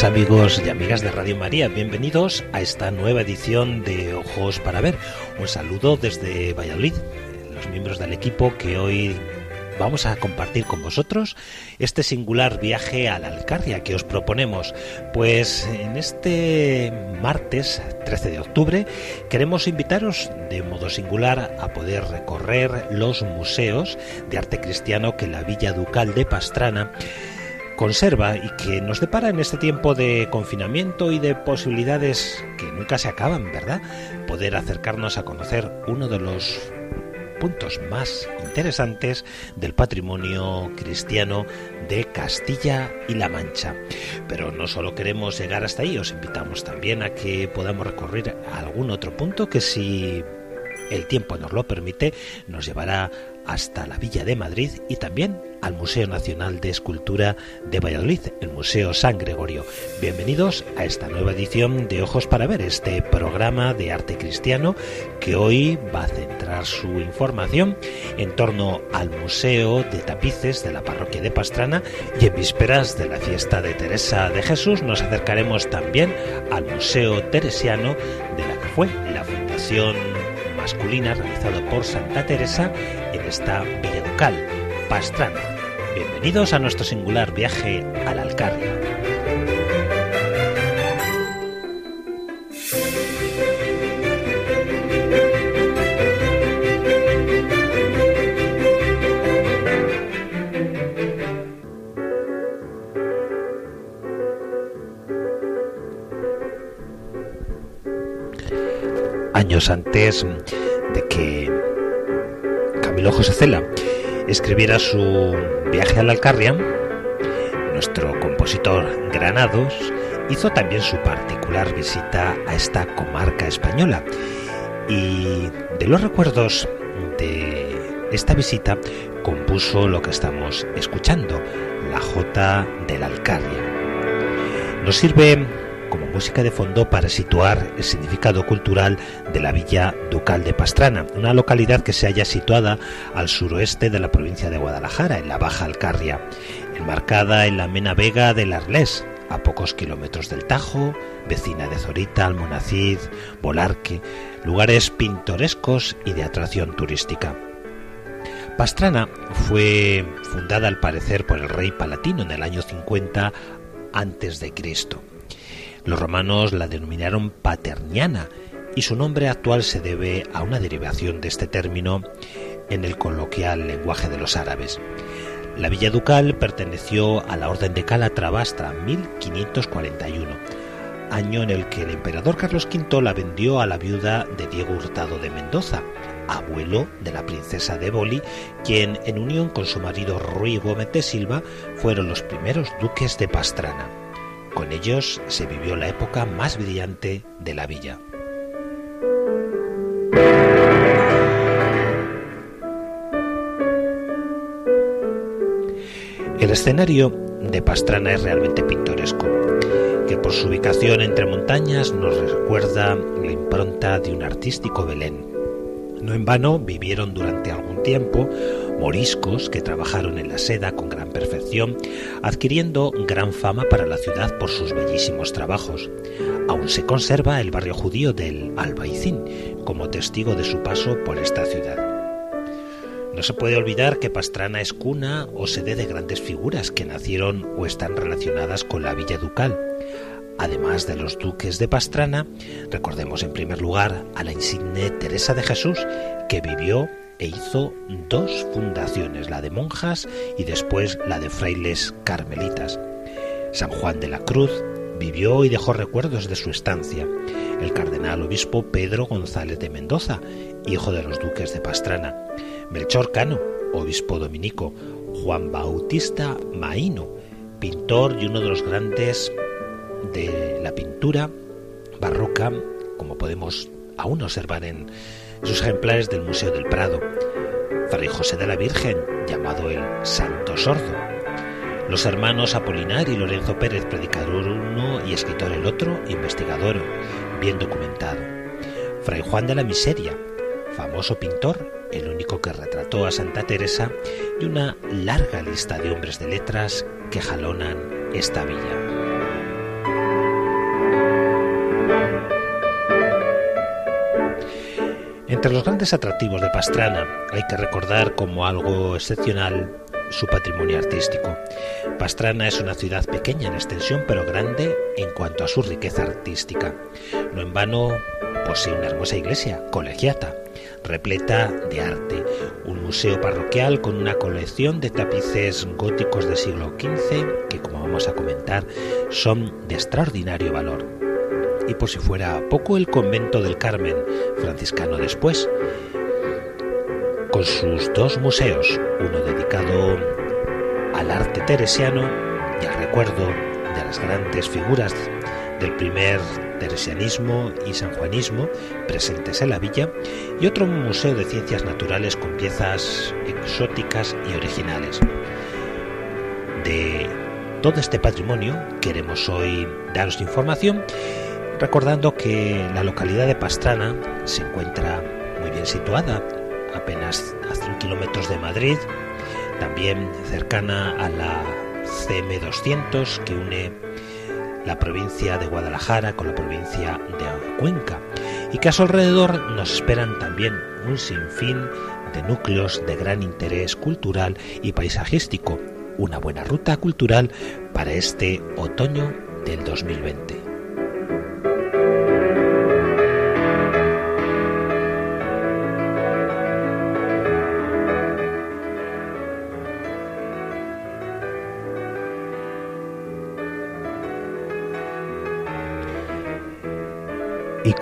Amigos y amigas de Radio María, bienvenidos a esta nueva edición de Ojos para Ver. Un saludo desde Valladolid, los miembros del equipo que hoy vamos a compartir con vosotros este singular viaje a la Alcarria que os proponemos. Pues en este martes 13 de octubre queremos invitaros de modo singular a poder recorrer los museos de arte cristiano que la Villa Ducal de Pastrana conserva y que nos depara en este tiempo de confinamiento y de posibilidades que nunca se acaban, ¿verdad? Poder acercarnos a conocer uno de los puntos más interesantes del patrimonio cristiano de Castilla y La Mancha. Pero no solo queremos llegar hasta ahí, os invitamos también a que podamos recorrer algún otro punto que si el tiempo nos lo permite, nos llevará hasta la Villa de Madrid y también al Museo Nacional de Escultura de Valladolid, el Museo San Gregorio. Bienvenidos a esta nueva edición de Ojos para Ver, este programa de arte cristiano que hoy va a centrar su información en torno al Museo de Tapices de la Parroquia de Pastrana y en vísperas de la fiesta de Teresa de Jesús nos acercaremos también al Museo Teresiano de la que fue la fundación masculina realizado por Santa Teresa en esta Villa Ducal, Pastrana. Bienvenidos a nuestro singular viaje a la años antes Camilo José escribiera su viaje a la Alcarria, nuestro compositor Granados hizo también su particular visita a esta comarca española. Y de los recuerdos de esta visita compuso lo que estamos escuchando, la Jota de la Alcarria. Nos sirve música de fondo para situar el significado cultural de la villa ducal de Pastrana, una localidad que se halla situada al suroeste de la provincia de Guadalajara, en la Baja Alcarria, enmarcada en la Mena Vega del Arlés, a pocos kilómetros del Tajo, vecina de Zorita, Almonacid, Volarque, lugares pintorescos y de atracción turística. Pastrana fue fundada al parecer por el rey palatino en el año 50 antes de Cristo. Los romanos la denominaron Paterniana y su nombre actual se debe a una derivación de este término en el coloquial lenguaje de los árabes. La villa ducal perteneció a la Orden de Calatrava hasta 1541, año en el que el emperador Carlos V la vendió a la viuda de Diego Hurtado de Mendoza, abuelo de la princesa de Boli, quien en unión con su marido Ruy Gómez de Silva fueron los primeros duques de Pastrana. Con ellos se vivió la época más brillante de la villa. El escenario de Pastrana es realmente pintoresco, que por su ubicación entre montañas nos recuerda la impronta de un artístico Belén. No en vano vivieron durante algún tiempo moriscos que trabajaron en la seda con gran perfección, adquiriendo gran fama para la ciudad por sus bellísimos trabajos. Aún se conserva el barrio judío del Albaicín como testigo de su paso por esta ciudad. No se puede olvidar que Pastrana es cuna o sede de grandes figuras que nacieron o están relacionadas con la villa ducal. Además de los duques de Pastrana, recordemos en primer lugar a la insigne Teresa de Jesús, que vivió e hizo dos fundaciones, la de monjas y después la de frailes carmelitas. San Juan de la Cruz vivió y dejó recuerdos de su estancia. El cardenal obispo Pedro González de Mendoza, hijo de los duques de Pastrana. Melchor Cano, obispo dominico. Juan Bautista Maíno, pintor y uno de los grandes de la pintura barroca, como podemos aún observar en sus ejemplares del Museo del Prado. Fray José de la Virgen, llamado el Santo Sordo. Los hermanos Apolinar y Lorenzo Pérez, predicador uno y escritor el otro, investigador, bien documentado. Fray Juan de la Miseria, famoso pintor, el único que retrató a Santa Teresa, y una larga lista de hombres de letras que jalonan esta villa. Entre los grandes atractivos de Pastrana hay que recordar como algo excepcional su patrimonio artístico. Pastrana es una ciudad pequeña en extensión pero grande en cuanto a su riqueza artística. No en vano posee una hermosa iglesia, colegiata, repleta de arte, un museo parroquial con una colección de tapices góticos del siglo XV que, como vamos a comentar, son de extraordinario valor y por si fuera poco el convento del Carmen, franciscano después, con sus dos museos, uno dedicado al arte teresiano y al recuerdo de las grandes figuras del primer teresianismo y sanjuanismo presentes en la villa, y otro museo de ciencias naturales con piezas exóticas y originales. De todo este patrimonio queremos hoy daros información recordando que la localidad de Pastrana se encuentra muy bien situada, apenas a 100 kilómetros de Madrid, también cercana a la CM200 que une la provincia de Guadalajara con la provincia de Cuenca y que a su alrededor nos esperan también un sinfín de núcleos de gran interés cultural y paisajístico, una buena ruta cultural para este otoño del 2020.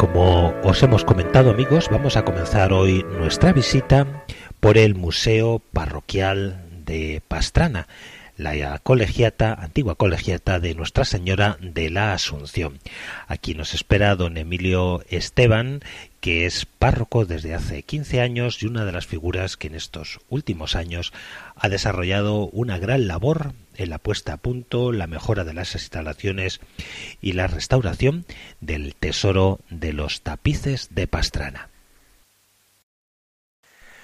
Como os hemos comentado amigos, vamos a comenzar hoy nuestra visita por el Museo Parroquial de Pastrana, la colegiata, antigua colegiata de Nuestra Señora de la Asunción. Aquí nos espera don Emilio Esteban, que es párroco desde hace 15 años y una de las figuras que en estos últimos años ha desarrollado una gran labor en la puesta a punto, la mejora de las instalaciones y la restauración del tesoro de los tapices de Pastrana.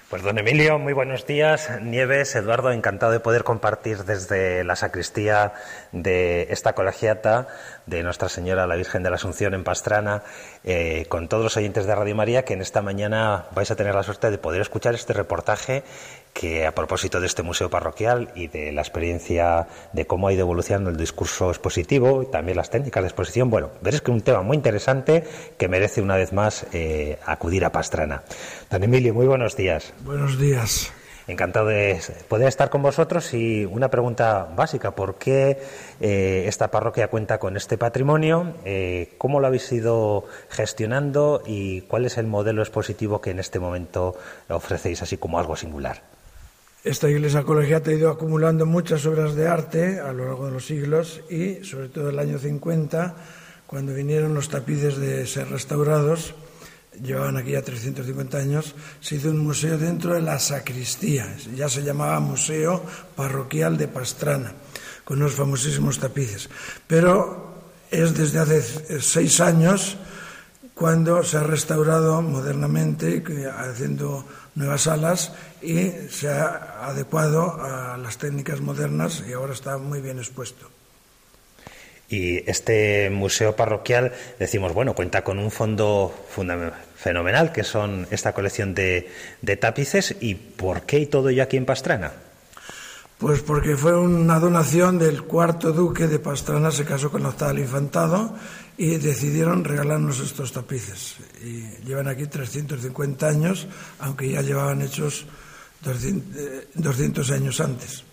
Pues don Emilio, muy buenos días. Nieves, Eduardo, encantado de poder compartir desde la sacristía de esta colegiata de Nuestra Señora la Virgen de la Asunción en Pastrana, eh, con todos los oyentes de Radio María, que en esta mañana vais a tener la suerte de poder escuchar este reportaje que a propósito de este museo parroquial y de la experiencia de cómo ha ido evolucionando el discurso expositivo y también las técnicas de exposición, bueno, veréis que es un tema muy interesante que merece una vez más eh, acudir a Pastrana. Don Emilio, muy buenos días. Buenos días. Encantado de poder estar con vosotros y una pregunta básica, ¿por qué eh, esta parroquia cuenta con este patrimonio? Eh, ¿Cómo lo habéis ido gestionando y cuál es el modelo expositivo que en este momento ofrecéis así como algo singular? Esta iglesia colegiata ha ido acumulando muchas obras de arte a lo largo de los siglos y sobre todo el año 50, cuando vinieron los tapices de ser restaurados, llevaban aquí ya 350 años, se hizo un museo dentro de la sacristía, ya se llamaba Museo Parroquial de Pastrana, con unos famosísimos tapices. Pero es desde hace seis años cuando se ha restaurado modernamente, haciendo nuevas salas y se ha adecuado a las técnicas modernas y ahora está muy bien expuesto. Y este museo parroquial, decimos, bueno, cuenta con un fondo fenomenal, que son esta colección de, de tapices. ¿Y por qué y todo ello aquí en Pastrana? Pues porque fue una donación del cuarto duque de Pastrana, se casó con del infantado y decidieron regalarnos estos tapices. Y llevan aquí 350 años, aunque ya llevaban hechos 200, años antes.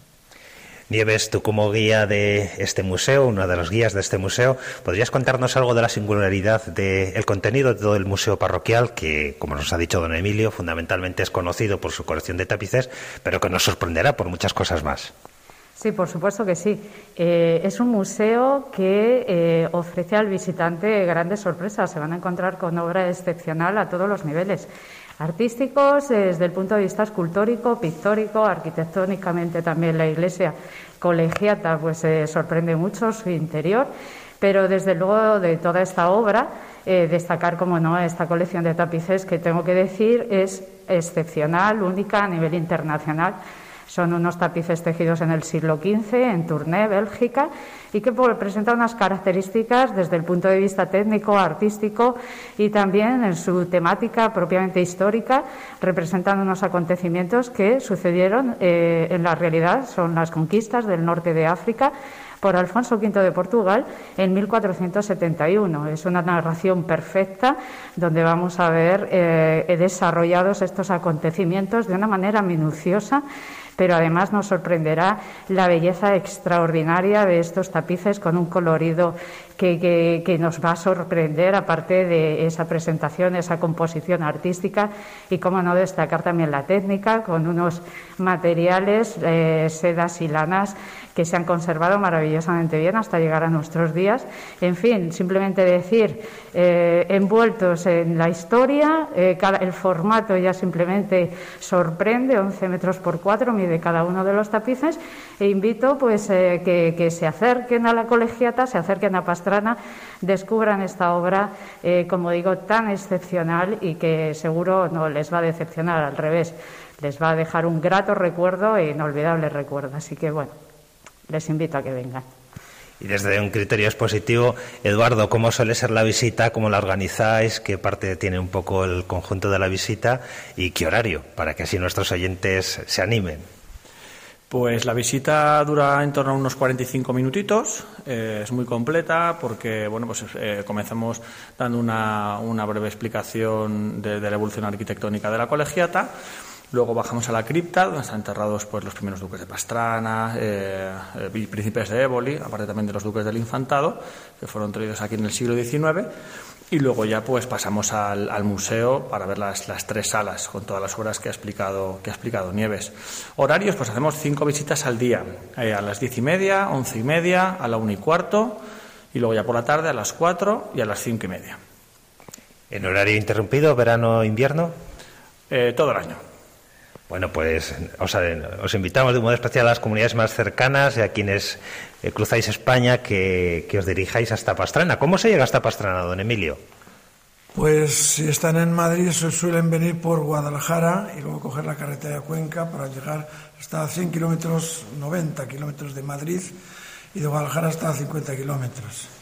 Nieves, tú como guía de este museo, uno de los guías de este museo, ¿podrías contarnos algo de la singularidad del contenido de todo el museo parroquial, que, como nos ha dicho don Emilio, fundamentalmente es conocido por su colección de tapices, pero que nos sorprenderá por muchas cosas más? Sí, por supuesto que sí. Eh, es un museo que eh, ofrece al visitante grandes sorpresas. Se van a encontrar con obra excepcional a todos los niveles artísticos, desde el punto de vista escultórico, pictórico, arquitectónicamente también la iglesia colegiata pues eh, sorprende mucho su interior, pero desde luego de toda esta obra eh, destacar como no esta colección de tapices que tengo que decir es excepcional, única a nivel internacional son unos tapices tejidos en el siglo XV en Tournai, Bélgica, y que presentan unas características desde el punto de vista técnico, artístico y también en su temática propiamente histórica, representan unos acontecimientos que sucedieron eh, en la realidad, son las conquistas del norte de África por Alfonso V de Portugal en 1471. Es una narración perfecta donde vamos a ver eh, desarrollados estos acontecimientos de una manera minuciosa pero además nos sorprenderá la belleza extraordinaria de estos tapices con un colorido que, nos va a sorprender, aparte de esa presentación, esa composición artística y, cómo no, destacar también la técnica con unos materiales, eh, sedas y lanas que se han conservado maravillosamente bien hasta llegar a nuestros días. En fin, simplemente decir, eh, envueltos en la historia, eh, el formato ya simplemente sorprende, 11 metros por 4 mide cada uno de los tapices, e invito pues que, que se acerquen a la colegiata, se acerquen a Pastrana descubran esta obra, eh, como digo, tan excepcional y que seguro no les va a decepcionar, al revés, les va a dejar un grato recuerdo e inolvidable recuerdo. Así que, bueno, les invito a que vengan. Y desde un criterio expositivo, Eduardo, ¿cómo suele ser la visita? ¿Cómo la organizáis? ¿Qué parte tiene un poco el conjunto de la visita? ¿Y qué horario? Para que así nuestros oyentes se animen. Pues la visita dura en torno a unos 45 minutitos, eh, es muy completa porque bueno, pues, eh, comenzamos dando una, breve explicación de, la evolución arquitectónica de la colegiata, luego bajamos a la cripta donde están enterrados pues, los primeros duques de Pastrana, eh, príncipes de Éboli, aparte también de los duques del Infantado, que fueron traídos aquí en el siglo XIX y luego ya pues pasamos al, museo para ver las, las, tres salas con todas las obras que ha explicado, que ha explicado Nieves. Horarios, pues hacemos cinco visitas al día, eh, a las diez y media, once y media, a la una y cuarto, y luego ya por la tarde a las cuatro y a las cinco y media. ¿En horario interrumpido, verano, invierno? Eh, todo el año. Bueno, pues os, invitamos de modo especial a las comunidades más cercanas y a quienes eh, cruzáis España que, os dirijáis hasta Pastrana. ¿Cómo se llega hasta Pastrana, don Emilio? Pues si están en Madrid se suelen venir por Guadalajara y luego coger la carretera de Cuenca para llegar hasta 100 kilómetros, 90 kilómetros de Madrid y de Guadalajara hasta 50 kilómetros.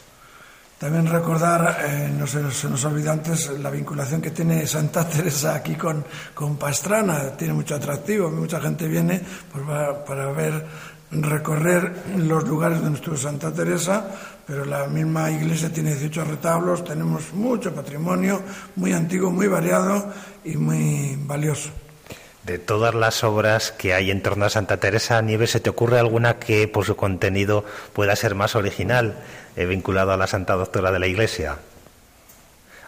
También recordar, eh, no se, nos olvida antes, la vinculación que tiene Santa Teresa aquí con, con Pastrana. Tiene mucho atractivo. Mucha gente viene pues, para, ver, recorrer los lugares de nuestro Santa Teresa, pero la misma iglesia tiene 18 retablos. Tenemos mucho patrimonio, muy antiguo, muy variado y muy valioso. De todas las obras que hay en torno a Santa Teresa, Nieves, ¿se te ocurre alguna que por su contenido pueda ser más original? vinculado a la Santa Doctora de la Iglesia.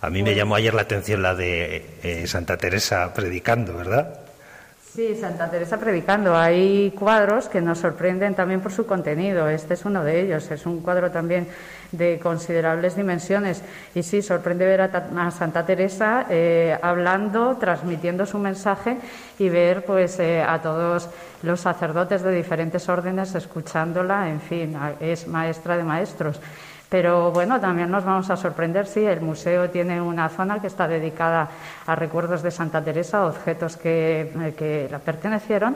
A mí me llamó ayer la atención la de eh, Santa Teresa predicando, ¿verdad? Sí, Santa Teresa predicando. Hay cuadros que nos sorprenden también por su contenido. Este es uno de ellos. Es un cuadro también de considerables dimensiones. Y sí, sorprende ver a, Santa Teresa eh, hablando, transmitiendo su mensaje y ver pues eh, a todos los sacerdotes de diferentes órdenes escuchándola. En fin, es maestra de maestros. Pero bueno, también nos vamos a sorprender, sí, el museo tiene una zona que está dedicada a recuerdos de Santa Teresa, objetos que, eh, que la pertenecieron,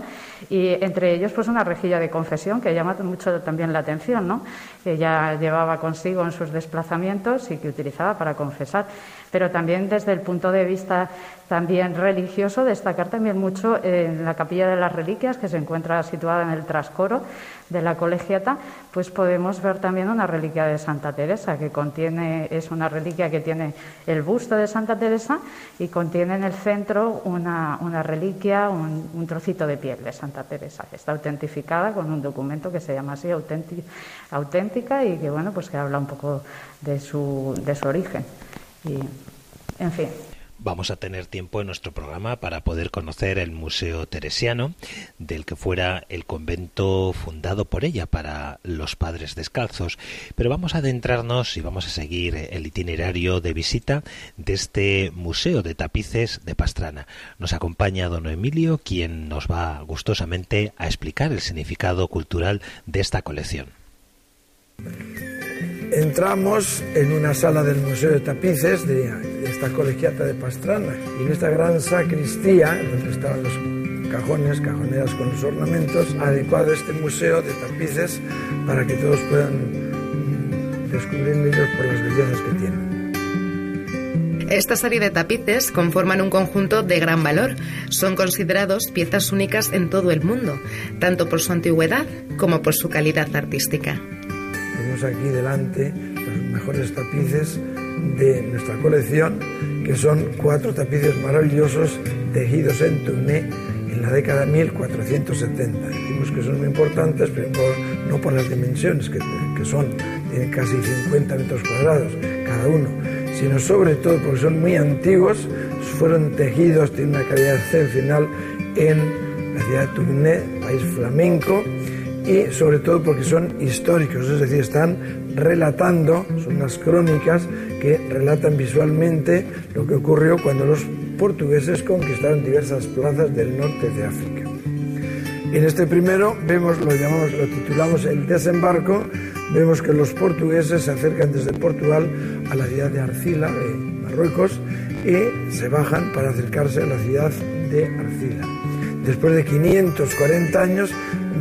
y entre ellos pues una rejilla de confesión que llama mucho también la atención, ¿no? Que ella llevaba consigo en sus desplazamientos y que utilizaba para confesar. Pero también desde el punto de vista también religioso, destacar también mucho en la Capilla de las Reliquias, que se encuentra situada en el trascoro de la colegiata, pues podemos ver también una reliquia de Santa Teresa, que contiene, es una reliquia que tiene el busto de Santa Teresa y contiene en el centro una, una reliquia, un, un, trocito de piel de Santa Teresa, que está autentificada con un documento que se llama así auténtica y que bueno, pues que habla un poco de su, de su origen. En fin, vamos a tener tiempo en nuestro programa para poder conocer el Museo Teresiano, del que fuera el convento fundado por ella para los padres descalzos. Pero vamos a adentrarnos y vamos a seguir el itinerario de visita de este Museo de Tapices de Pastrana. Nos acompaña don Emilio, quien nos va gustosamente a explicar el significado cultural de esta colección. Entramos en una sala del Museo de Tapices de esta colegiata de Pastrana y en esta gran sacristía, donde estaban los cajones, cajoneras con los ornamentos, adecuado este museo de tapices para que todos puedan descubrir ellos por las bellezas que tienen. Esta serie de tapices conforman un conjunto de gran valor. Son considerados piezas únicas en todo el mundo, tanto por su antigüedad como por su calidad artística tenemos aquí delante los mejores tapices de nuestra colección, que son cuatro tapices maravillosos tejidos en Tournai en la década 1470. Decimos que son muy importantes, pero no por las dimensiones que, que son, tienen casi 50 metros cuadrados cada uno, sino sobre todo porque son muy antiguos, fueron tejidos, tienen una calidad excepcional en la ciudad de Tournai, país flamenco, y sobre todo porque son históricos, es decir, están relatando, son unas crónicas que relatan visualmente lo que ocurrió cuando los portugueses conquistaron diversas plazas del norte de África. En este primero vemos, lo llamamos, lo titulamos el desembarco, vemos que los portugueses se acercan desde Portugal a la ciudad de Arcila, de Marruecos, y se bajan para acercarse a la ciudad de Arcila. Después de 540 años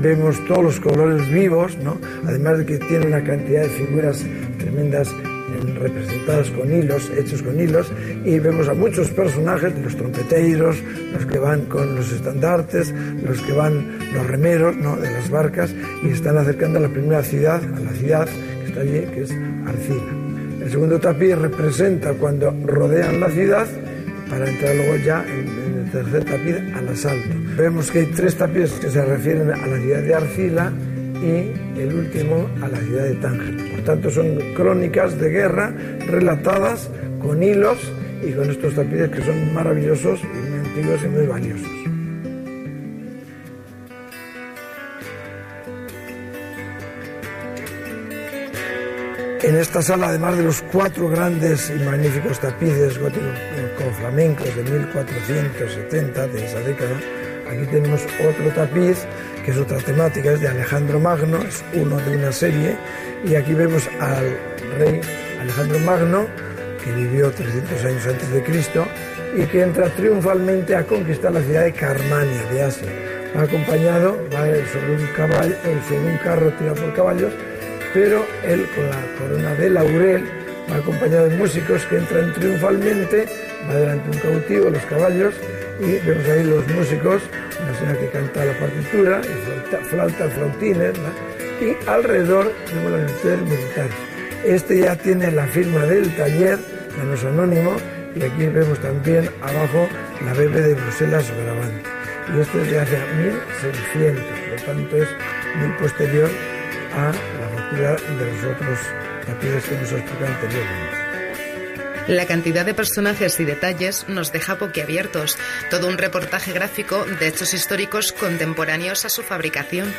vemos todos los colores vivos, ¿no? además de que tiene una cantidad de figuras tremendas representadas con hilos, hechos con hilos, y vemos a muchos personajes, los trompeteiros, los que van con los estandartes, los que van los remeros ¿no? de las barcas, y están acercando a la primera ciudad, a la ciudad que está allí, que es Arcila. El segundo tapiz representa cuando rodean la ciudad para entrar luego ya en, tercer tapiz al asalto. Vemos que hay tres tapices que se refieren a la ciudad de Arcila y el último a la ciudad de Tánger. Por tanto, son crónicas de guerra relatadas con hilos y con estos tapices que son maravillosos y muy antiguos y muy valiosos. En esta sala, además de los cuatro grandes y magníficos tapices góticos con flamencos de 1470, de esa década, aquí tenemos otro tapiz que es otra temática, es de Alejandro Magno, es uno de una serie, y aquí vemos al rey Alejandro Magno, que vivió 300 años antes de Cristo, y que entra triunfalmente a conquistar la ciudad de Carmania, de Asia. Va acompañado, sobre un, caballo, sobre un carro tirado por caballos, pero él con la corona de laurel va acompañado de músicos que entran triunfalmente, va delante un cautivo, los caballos, y vemos ahí los músicos, una señora que canta la partitura, flauta, flautines, y alrededor vemos los militares militares. Este ya tiene la firma del taller, ya no es anónimo, y aquí vemos también abajo la bebé de Bruselas grabando. Y esto es de hace 1600, por lo tanto es muy posterior a la de los otros que hemos explicado anteriormente. La cantidad de personajes y detalles nos deja boquiabiertos. Todo un reportaje gráfico de hechos históricos contemporáneos a su fabricación.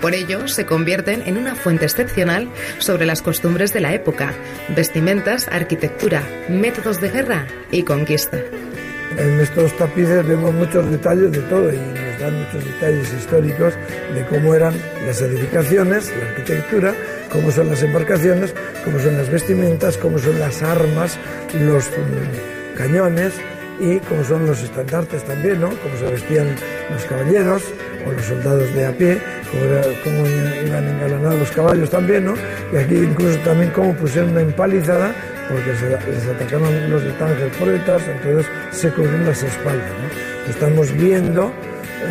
Por ello, se convierten en una fuente excepcional sobre las costumbres de la época, vestimentas, arquitectura, métodos de guerra y conquista. En estos tapices vemos muchos detalles de todo y dan muchos detalles históricos de cómo eran las edificaciones, la arquitectura, cómo son las embarcaciones, cómo son las vestimentas, cómo son las armas, los mm, cañones y cómo son los estandartes también, ¿no? Cómo se vestían los caballeros o los soldados de a pie, cómo, cómo iban engalanados los caballos también, ¿no? Y aquí incluso también cómo pusieron una empalizada porque les atacaron los de Tánger por detrás, entonces se cubrieron las espaldas. Estamos viendo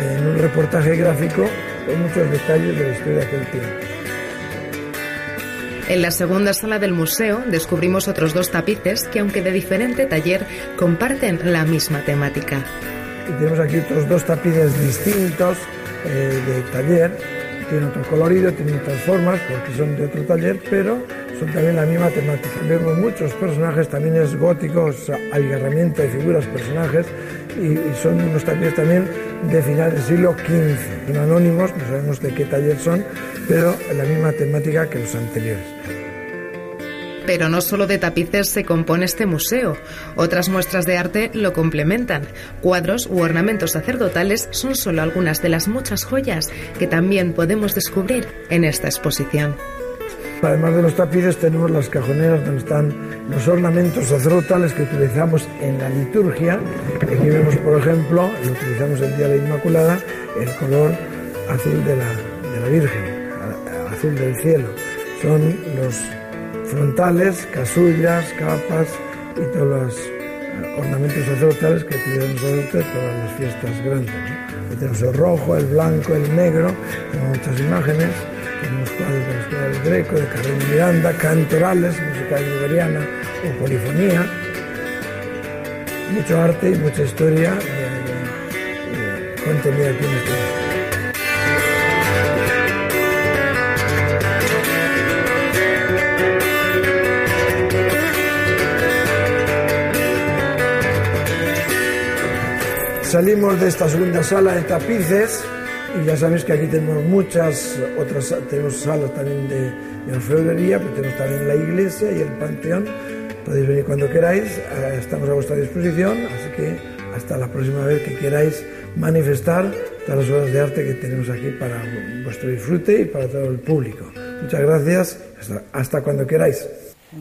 en un reportaje gráfico muchos detalles de la historia de aquel tiempo. En la segunda sala del museo descubrimos otros dos tapices que, aunque de diferente taller, comparten la misma temática. Y tenemos aquí otros dos tapices distintos eh, de taller, tienen otro colorido, tienen otras formas porque son de otro taller, pero son también la misma temática. Vemos muchos personajes, también es gótico, hay agarramiento de figuras, personajes, y, son unos talleres también de final del siglo XV. Son anónimos, no sabemos de qué taller son, pero la misma temática que los anteriores. Pero no solo de tapices se compone este museo. Otras muestras de arte lo complementan. Cuadros u ornamentos sacerdotales son solo algunas de las muchas joyas que también podemos descubrir en esta exposición. Además de los tapices tenemos las cajoneras donde están los ornamentos sacerdotales que utilizamos en la liturgia. Aquí vemos, por ejemplo, lo utilizamos el Día de la Inmaculada, el color azul de la, de la Virgen, azul del cielo. Son los frontales, casullas, capas y todos los ornamentos sacerdotales que utilizamos sacerdotes para las fiestas grandes. tenemos el rojo, el blanco, el negro, tenemos muchas imágenes tenemos cuadros de la escuela del Greco, de Carlos Miranda, cantorales, música liberiana o polifonía. Mucho arte y mucha historia contenida aquí en este Salimos de esta segunda sala de tapices y ya sabéis que aquí tenemos muchas otras, tenemos salas también de, de orfebrería, pero tenemos también la iglesia y el panteón. Podéis venir cuando queráis, eh, estamos a vuestra disposición, así que hasta la próxima vez que queráis manifestar todas las obras de arte que tenemos aquí para vuestro disfrute y para todo el público. Muchas gracias, hasta, hasta cuando queráis.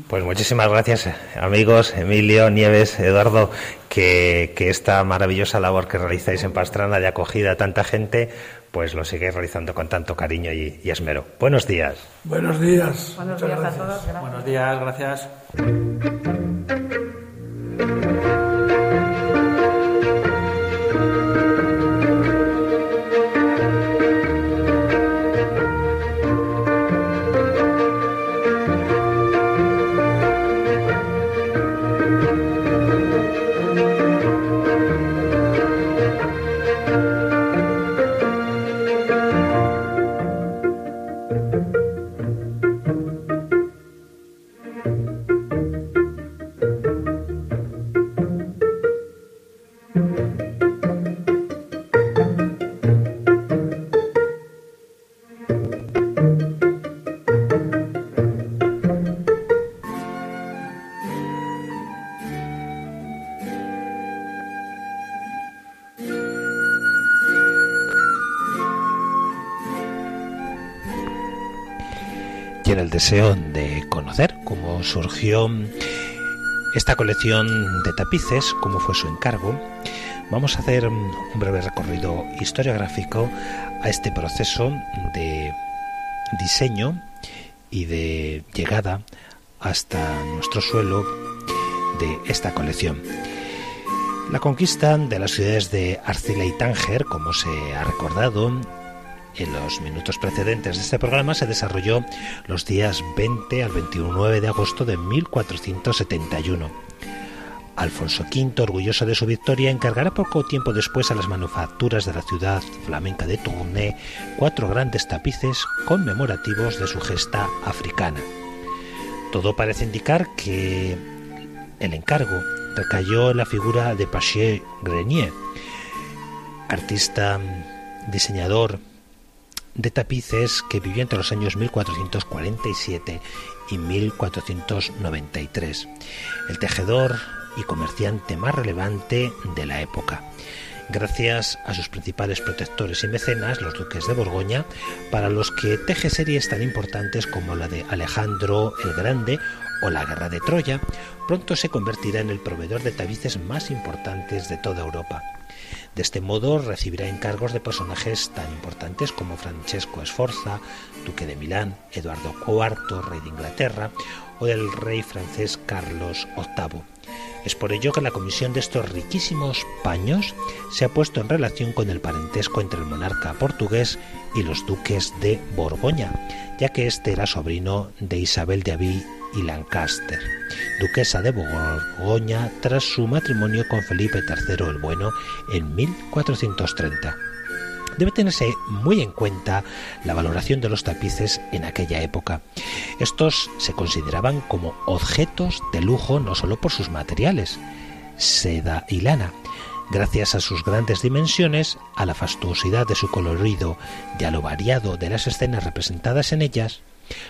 Pues muchísimas gracias, amigos, Emilio, Nieves, Eduardo, que, que, esta maravillosa labor que realizáis en Pastrana de acogida a tanta gente, pues lo sigáis realizando con tanto cariño y, y esmero. Buenos días. Buenos días. Buenos días a todos. Gracias. Buenos días, gracias. Deseo de conocer cómo surgió esta colección de tapices, cómo fue su encargo, vamos a hacer un breve recorrido historiográfico a este proceso de diseño y de llegada hasta nuestro suelo de esta colección. La conquista de las ciudades de Arcila y Tánger, como se ha recordado, en los minutos precedentes de este programa se desarrolló los días 20 al 29 de agosto de 1471. Alfonso V, orgulloso de su victoria, encargará poco tiempo después a las manufacturas de la ciudad flamenca de Tournai cuatro grandes tapices conmemorativos de su gesta africana. Todo parece indicar que el encargo recayó en la figura de Paché Grenier, artista, diseñador, de tapices que vivió entre los años 1447 y 1493, el tejedor y comerciante más relevante de la época, gracias a sus principales protectores y mecenas, los duques de Borgoña, para los que teje series tan importantes como la de Alejandro el Grande o la Guerra de Troya, pronto se convertirá en el proveedor de tapices más importantes de toda Europa. De este modo recibirá encargos de personajes tan importantes como Francesco Sforza, duque de Milán, Eduardo IV, rey de Inglaterra, o del rey francés Carlos VIII. Es por ello que la comisión de estos riquísimos paños se ha puesto en relación con el parentesco entre el monarca portugués y los duques de Borgoña, ya que este era sobrino de Isabel de Aví y Lancaster, duquesa de Borgoña tras su matrimonio con Felipe III el Bueno en 1430. Debe tenerse muy en cuenta la valoración de los tapices en aquella época. Estos se consideraban como objetos de lujo no solo por sus materiales, seda y lana, gracias a sus grandes dimensiones, a la fastuosidad de su colorido y a lo variado de las escenas representadas en ellas,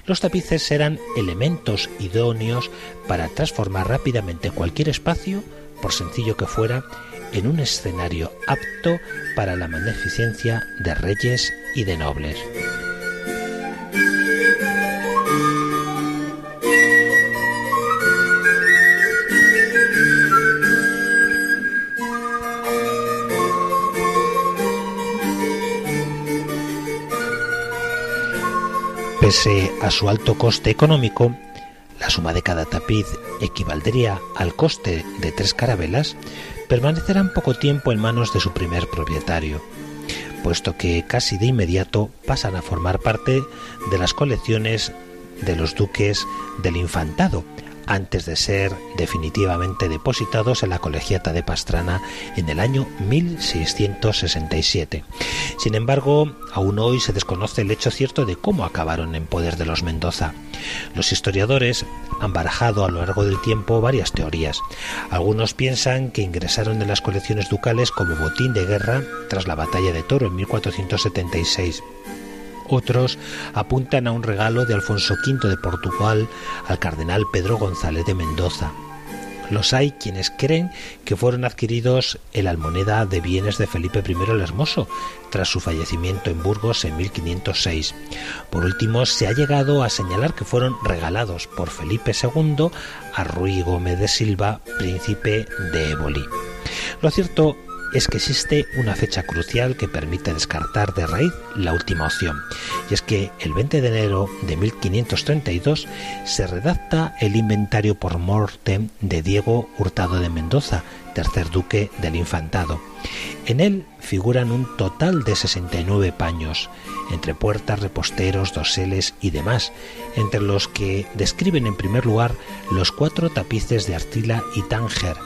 los tapices eran elementos idóneos para transformar rápidamente cualquier espacio, por sencillo que fuera, en un escenario apto para la magnificencia de reyes y de nobles. Pese a su alto coste económico, la suma de cada tapiz equivaldría al coste de tres carabelas, permanecerán poco tiempo en manos de su primer propietario, puesto que casi de inmediato pasan a formar parte de las colecciones de los duques del infantado, antes de ser definitivamente depositados en la colegiata de Pastrana en el año 1667. Sin embargo, aún hoy se desconoce el hecho cierto de cómo acabaron en poder de los Mendoza. Los historiadores han barajado a lo largo del tiempo varias teorías. Algunos piensan que ingresaron en las colecciones ducales como botín de guerra tras la batalla de Toro en 1476 otros apuntan a un regalo de Alfonso V de Portugal al cardenal Pedro González de Mendoza. Los hay quienes creen que fueron adquiridos en la almoneda de bienes de Felipe I el Hermoso, tras su fallecimiento en Burgos en 1506. Por último, se ha llegado a señalar que fueron regalados por Felipe II a Ruy Gómez de Silva, príncipe de Éboli. Lo cierto es que existe una fecha crucial que permite descartar de raíz la última opción, y es que el 20 de enero de 1532 se redacta el inventario por mortem de Diego Hurtado de Mendoza, tercer duque del infantado. En él figuran un total de 69 paños, entre puertas, reposteros, doseles y demás, entre los que describen en primer lugar los cuatro tapices de Artila y Tánger,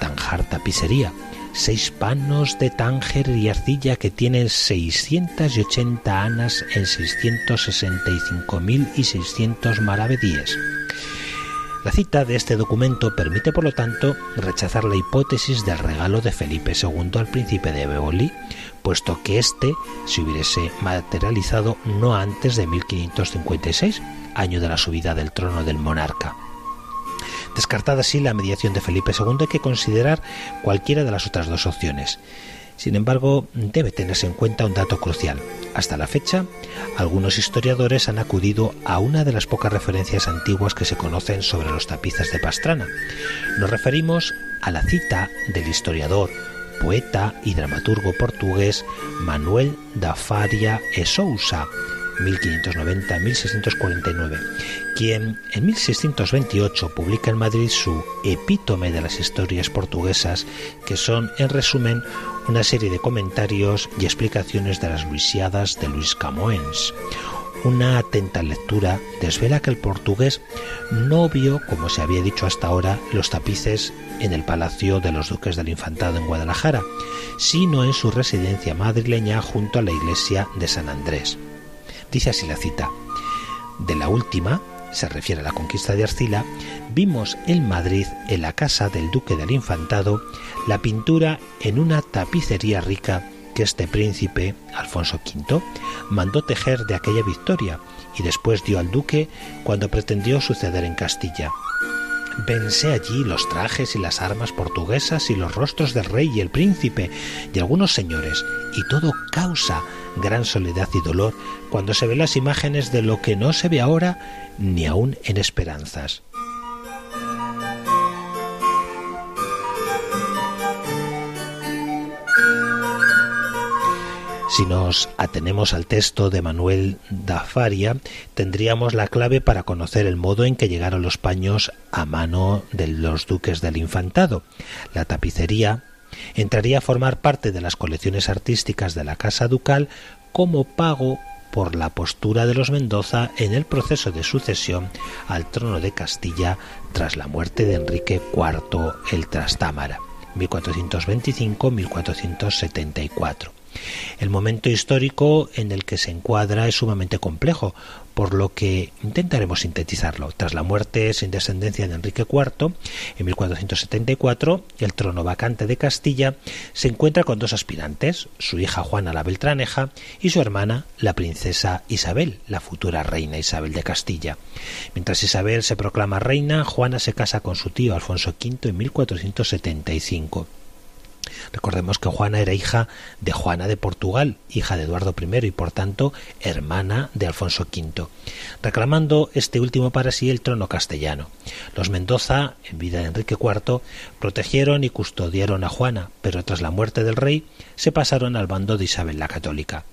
Tanjar tapicería, seis panos de Tánger y arcilla que tienen 680 anas en 665.600 maravedíes. La cita de este documento permite, por lo tanto, rechazar la hipótesis del regalo de Felipe II al príncipe de Beolí, puesto que éste se hubiese materializado no antes de 1556, año de la subida del trono del monarca. Descartada así la mediación de Felipe II, hay que considerar cualquiera de las otras dos opciones. Sin embargo, debe tenerse en cuenta un dato crucial. Hasta la fecha, algunos historiadores han acudido a una de las pocas referencias antiguas que se conocen sobre los tapices de Pastrana. Nos referimos a la cita del historiador, poeta y dramaturgo portugués Manuel da Faria e Sousa, 1590-1649, quien en 1628 publica en Madrid su Epítome de las historias portuguesas, que son, en resumen, una serie de comentarios y explicaciones de las Luisiadas de Luis Camoens. Una atenta lectura desvela que el portugués no vio, como se había dicho hasta ahora, los tapices en el Palacio de los Duques del Infantado en Guadalajara, sino en su residencia madrileña junto a la iglesia de San Andrés. Dice así la cita. De la última, se refiere a la conquista de Arcila, vimos en Madrid, en la casa del duque del Infantado, la pintura en una tapicería rica que este príncipe, Alfonso V, mandó tejer de aquella victoria y después dio al duque cuando pretendió suceder en Castilla. Pensé allí los trajes y las armas portuguesas y los rostros del rey y el príncipe y algunos señores, y todo causa gran soledad y dolor cuando se ven las imágenes de lo que no se ve ahora ni aún en esperanzas. Si nos atenemos al texto de Manuel da Faria, tendríamos la clave para conocer el modo en que llegaron los paños a mano de los duques del infantado. La tapicería entraría a formar parte de las colecciones artísticas de la Casa Ducal como pago por la postura de los Mendoza en el proceso de sucesión al trono de Castilla tras la muerte de Enrique IV el Trastámara, 1425-1474. El momento histórico en el que se encuadra es sumamente complejo, por lo que intentaremos sintetizarlo. Tras la muerte sin descendencia de Enrique IV, en 1474, el trono vacante de Castilla se encuentra con dos aspirantes, su hija Juana la Beltraneja y su hermana, la princesa Isabel, la futura reina Isabel de Castilla. Mientras Isabel se proclama reina, Juana se casa con su tío Alfonso V en 1475. Recordemos que Juana era hija de Juana de Portugal, hija de Eduardo I y por tanto hermana de Alfonso V, reclamando este último para sí el trono castellano. Los Mendoza, en vida de Enrique IV, protegieron y custodiaron a Juana, pero tras la muerte del rey se pasaron al bando de Isabel la Católica.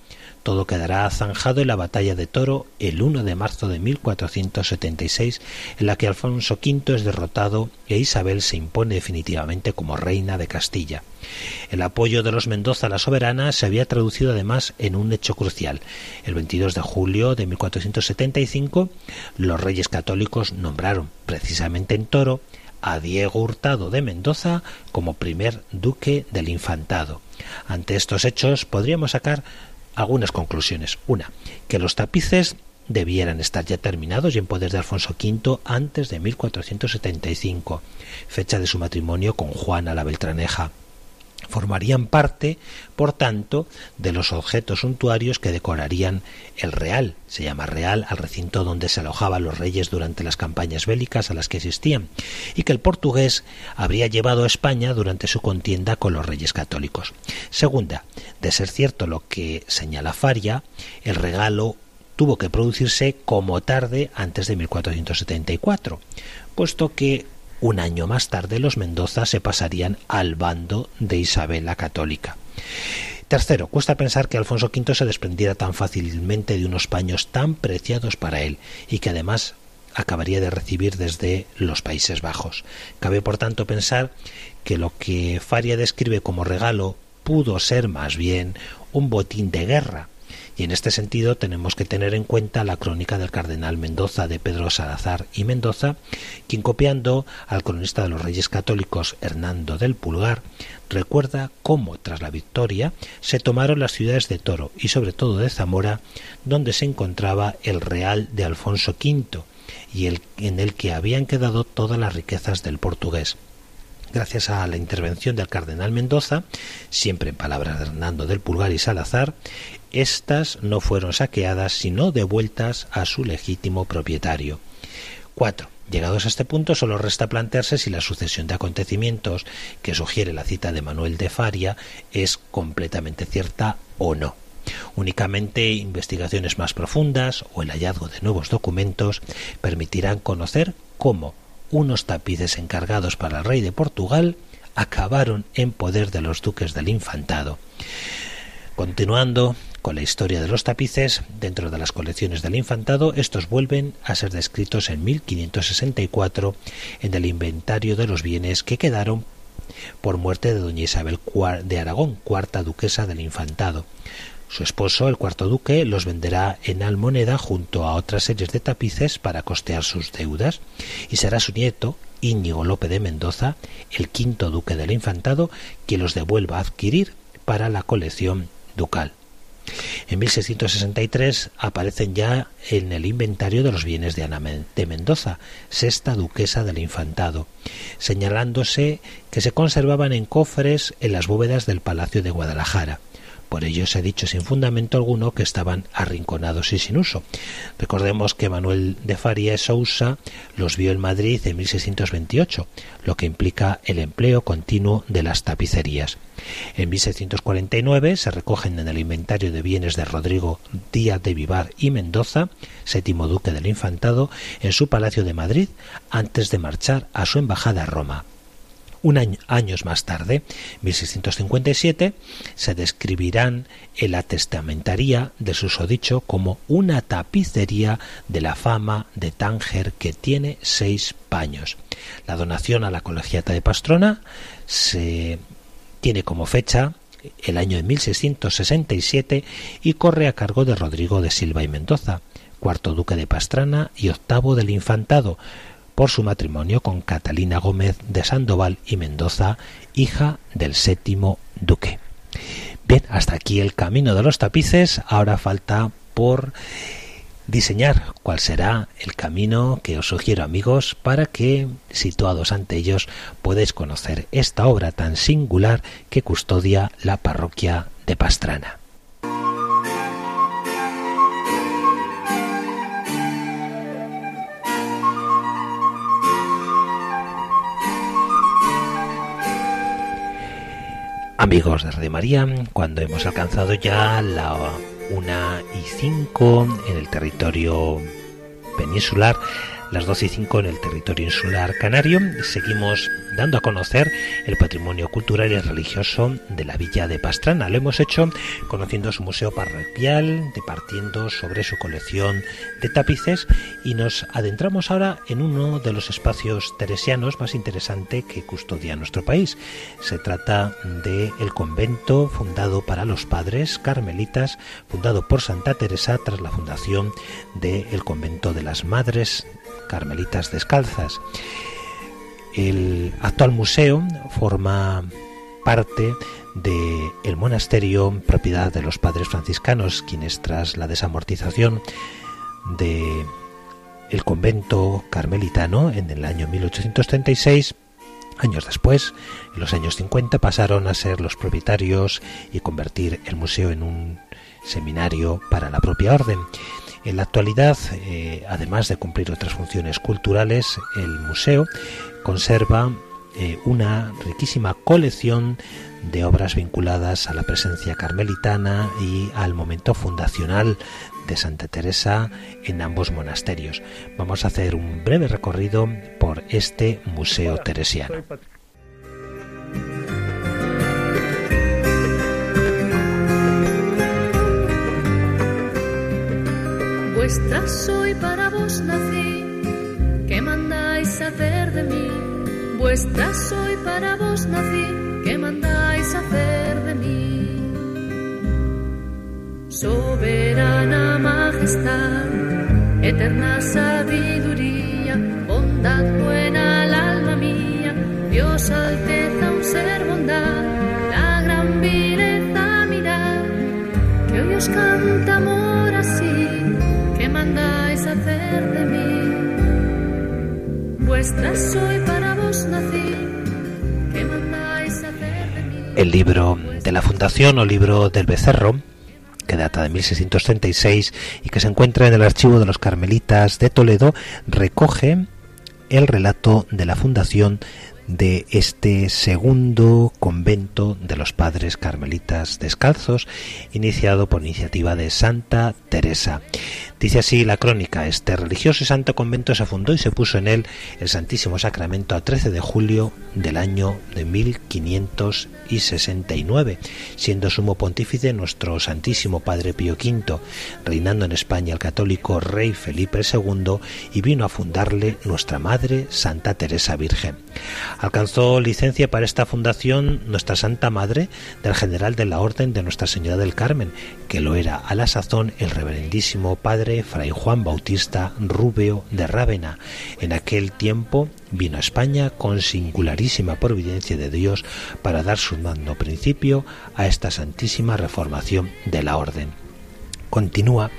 Todo quedará zanjado en la batalla de Toro el 1 de marzo de 1476, en la que Alfonso V es derrotado e Isabel se impone definitivamente como reina de Castilla. El apoyo de los Mendoza a la soberana se había traducido además en un hecho crucial. El 22 de julio de 1475, los reyes católicos nombraron precisamente en Toro a Diego Hurtado de Mendoza como primer duque del infantado. Ante estos hechos podríamos sacar algunas conclusiones. Una, que los tapices debieran estar ya terminados y en poder de Alfonso V antes de 1475, fecha de su matrimonio con Juana la Beltraneja formarían parte, por tanto, de los objetos suntuarios que decorarían el Real. Se llama Real al recinto donde se alojaban los reyes durante las campañas bélicas a las que asistían, y que el portugués habría llevado a España durante su contienda con los reyes católicos. Segunda, de ser cierto lo que señala Faria, el regalo tuvo que producirse como tarde antes de 1474, puesto que un año más tarde los Mendoza se pasarían al bando de Isabel la Católica. Tercero, cuesta pensar que Alfonso V se desprendiera tan fácilmente de unos paños tan preciados para él y que además acabaría de recibir desde los Países Bajos. Cabe por tanto pensar que lo que Faria describe como regalo pudo ser más bien un botín de guerra, y en este sentido tenemos que tener en cuenta la crónica del cardenal Mendoza de Pedro Salazar y Mendoza, quien copiando al cronista de los Reyes Católicos Hernando del Pulgar, recuerda cómo tras la victoria se tomaron las ciudades de Toro y sobre todo de Zamora, donde se encontraba el Real de Alfonso V y en el que habían quedado todas las riquezas del portugués gracias a la intervención del cardenal Mendoza, siempre en palabras de Hernando del Pulgar y Salazar, estas no fueron saqueadas sino devueltas a su legítimo propietario. 4. Llegados a este punto, solo resta plantearse si la sucesión de acontecimientos que sugiere la cita de Manuel de Faria es completamente cierta o no. Únicamente investigaciones más profundas o el hallazgo de nuevos documentos permitirán conocer cómo unos tapices encargados para el rey de Portugal acabaron en poder de los duques del infantado. Continuando con la historia de los tapices, dentro de las colecciones del infantado, estos vuelven a ser descritos en 1564 en el inventario de los bienes que quedaron por muerte de doña Isabel de Aragón, cuarta duquesa del infantado. Su esposo, el cuarto duque, los venderá en almoneda junto a otras series de tapices para costear sus deudas y será su nieto, Íñigo Lope de Mendoza, el quinto duque del infantado, quien los devuelva a adquirir para la colección ducal. En 1663 aparecen ya en el inventario de los bienes de Ana de Mendoza, sexta duquesa del infantado, señalándose que se conservaban en cofres en las bóvedas del Palacio de Guadalajara. Por ello se ha dicho sin fundamento alguno que estaban arrinconados y sin uso. Recordemos que Manuel de Faria Sousa los vio en Madrid en 1628, lo que implica el empleo continuo de las tapicerías. En 1649 se recogen en el inventario de bienes de Rodrigo Díaz de Vivar y Mendoza, séptimo duque del infantado, en su palacio de Madrid, antes de marchar a su embajada a Roma. Un año, años más tarde, 1657, se describirán en la testamentaría de susodicho como una tapicería de la fama de Tánger que tiene seis paños. La donación a la colegiata de Pastrona se tiene como fecha el año de 1667 y corre a cargo de Rodrigo de Silva y Mendoza, cuarto duque de Pastrana y octavo del infantado, por su matrimonio con Catalina Gómez de Sandoval y Mendoza, hija del séptimo duque. Bien, hasta aquí el camino de los tapices, ahora falta por diseñar cuál será el camino que os sugiero amigos para que, situados ante ellos, podáis conocer esta obra tan singular que custodia la parroquia de Pastrana. Amigos de Radio María, cuando hemos alcanzado ya la una y cinco en el territorio peninsular, las 12 y 5 en el territorio insular canario. Seguimos dando a conocer el patrimonio cultural y religioso de la villa de Pastrana. Lo hemos hecho conociendo su museo parroquial, departiendo sobre su colección de tapices y nos adentramos ahora en uno de los espacios teresianos más interesante que custodia nuestro país. Se trata de el convento fundado para los padres carmelitas, fundado por Santa Teresa tras la fundación del convento de las Madres Carmelitas Descalzas. El actual museo forma parte del el monasterio propiedad de los padres franciscanos, quienes tras la desamortización de el convento carmelitano en el año 1836 Años después, en los años 50, pasaron a ser los propietarios y convertir el museo en un seminario para la propia orden. En la actualidad, eh, además de cumplir otras funciones culturales, el museo conserva eh, una riquísima colección de obras vinculadas a la presencia carmelitana y al momento fundacional de Santa Teresa en ambos monasterios. Vamos a hacer un breve recorrido por este museo teresiano. Vuestra soy para vos nací, ¿qué mandáis hacer de mí? Vuestra soy para vos nací, ¿qué mandáis hacer de mí? Soberana majestad, eterna sabiduría, bondad buena al alma mía, Dios alteza un ser bondad, la gran vileza mirar, que hoy os canta amor así El libro de la Fundación o libro del Becerro que data de 1636 y que se encuentra en el archivo de los Carmelitas de Toledo, recoge el relato de la fundación de este segundo convento de los padres carmelitas descalzos, iniciado por iniciativa de Santa Teresa. Dice así la crónica, este religioso y santo convento se fundó y se puso en él el Santísimo Sacramento a 13 de julio del año de 1569, siendo sumo pontífice nuestro Santísimo Padre Pío V, reinando en España el católico rey Felipe II y vino a fundarle nuestra Madre Santa Teresa Virgen. Alcanzó licencia para esta fundación nuestra Santa Madre del general de la Orden de Nuestra Señora del Carmen, que lo era a la sazón el reverendísimo Padre Fray Juan Bautista Rubeo de Rávena. En aquel tiempo vino a España con singularísima providencia de Dios para dar su mando principio a esta santísima reformación de la Orden. Continúa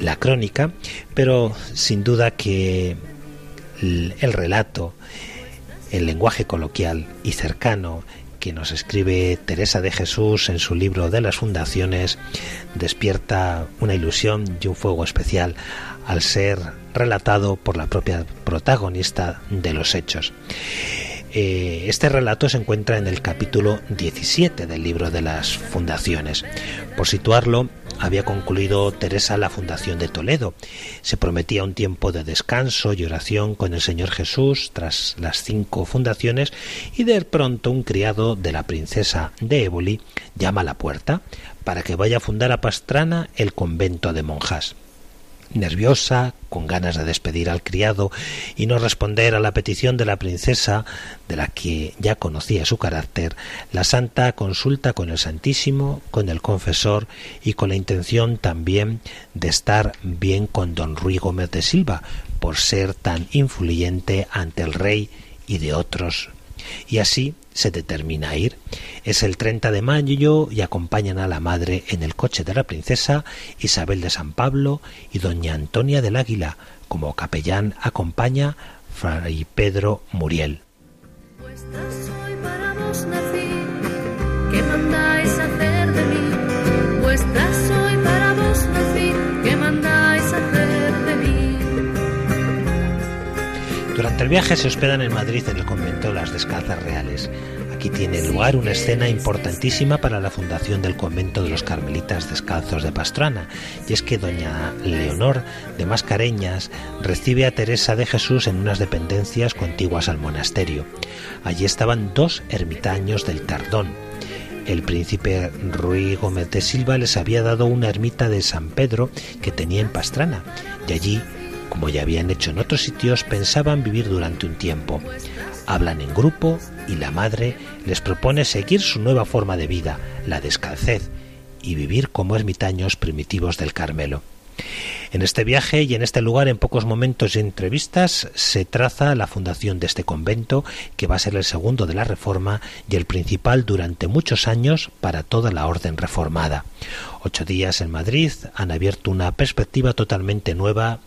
la crónica, pero sin duda que el relato el lenguaje coloquial y cercano que nos escribe Teresa de Jesús en su libro de las fundaciones despierta una ilusión y un fuego especial al ser relatado por la propia protagonista de los hechos. Eh, este relato se encuentra en el capítulo 17 del libro de las fundaciones. Por situarlo, había concluido Teresa la fundación de Toledo. Se prometía un tiempo de descanso y oración con el Señor Jesús tras las cinco fundaciones y de pronto un criado de la princesa de Éboli llama a la puerta para que vaya a fundar a Pastrana el convento de monjas nerviosa, con ganas de despedir al criado y no responder a la petición de la princesa, de la que ya conocía su carácter, la santa consulta con el Santísimo, con el confesor y con la intención también de estar bien con don Ruy Gómez de Silva, por ser tan influyente ante el rey y de otros. Y así se determina a ir. Es el 30 de mayo y acompañan a la madre en el coche de la princesa Isabel de San Pablo y doña Antonia del Águila. Como capellán acompaña Fray Pedro Muriel. Durante el viaje se hospedan en Madrid en el convento de las Descalzas Reales. Aquí tiene lugar una escena importantísima para la fundación del convento de los Carmelitas Descalzos de Pastrana, y es que doña Leonor de Mascareñas recibe a Teresa de Jesús en unas dependencias contiguas al monasterio. Allí estaban dos ermitaños del Tardón, el príncipe Ruy Gómez de Silva les había dado una ermita de San Pedro que tenía en Pastrana, y allí como ya habían hecho en otros sitios, pensaban vivir durante un tiempo. Hablan en grupo y la madre les propone seguir su nueva forma de vida, la descalcez, y vivir como ermitaños primitivos del Carmelo. En este viaje y en este lugar, en pocos momentos y entrevistas, se traza la fundación de este convento, que va a ser el segundo de la Reforma y el principal durante muchos años para toda la orden reformada. Ocho días en Madrid han abierto una perspectiva totalmente nueva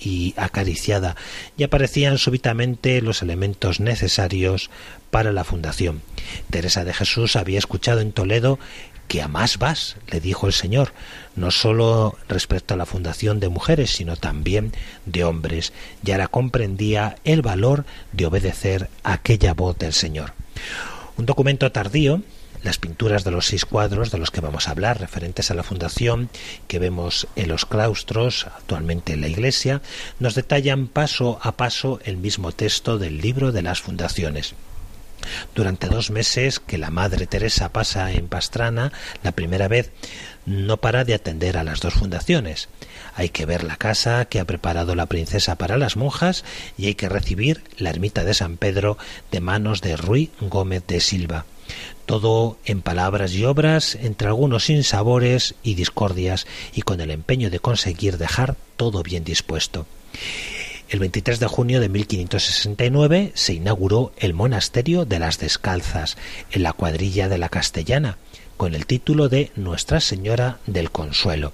y acariciada, y aparecían súbitamente los elementos necesarios para la fundación. Teresa de Jesús había escuchado en Toledo que a más vas, le dijo el Señor, no sólo respecto a la fundación de mujeres, sino también de hombres, y ahora comprendía el valor de obedecer aquella voz del Señor. Un documento tardío las pinturas de los seis cuadros de los que vamos a hablar, referentes a la fundación que vemos en los claustros, actualmente en la iglesia, nos detallan paso a paso el mismo texto del libro de las fundaciones. Durante dos meses que la Madre Teresa pasa en Pastrana, la primera vez, no para de atender a las dos fundaciones. Hay que ver la casa que ha preparado la princesa para las monjas y hay que recibir la ermita de San Pedro de manos de Ruy Gómez de Silva todo en palabras y obras, entre algunos sinsabores y discordias, y con el empeño de conseguir dejar todo bien dispuesto. El 23 de junio de 1569 se inauguró el monasterio de las Descalzas, en la cuadrilla de la Castellana, con el título de Nuestra Señora del Consuelo.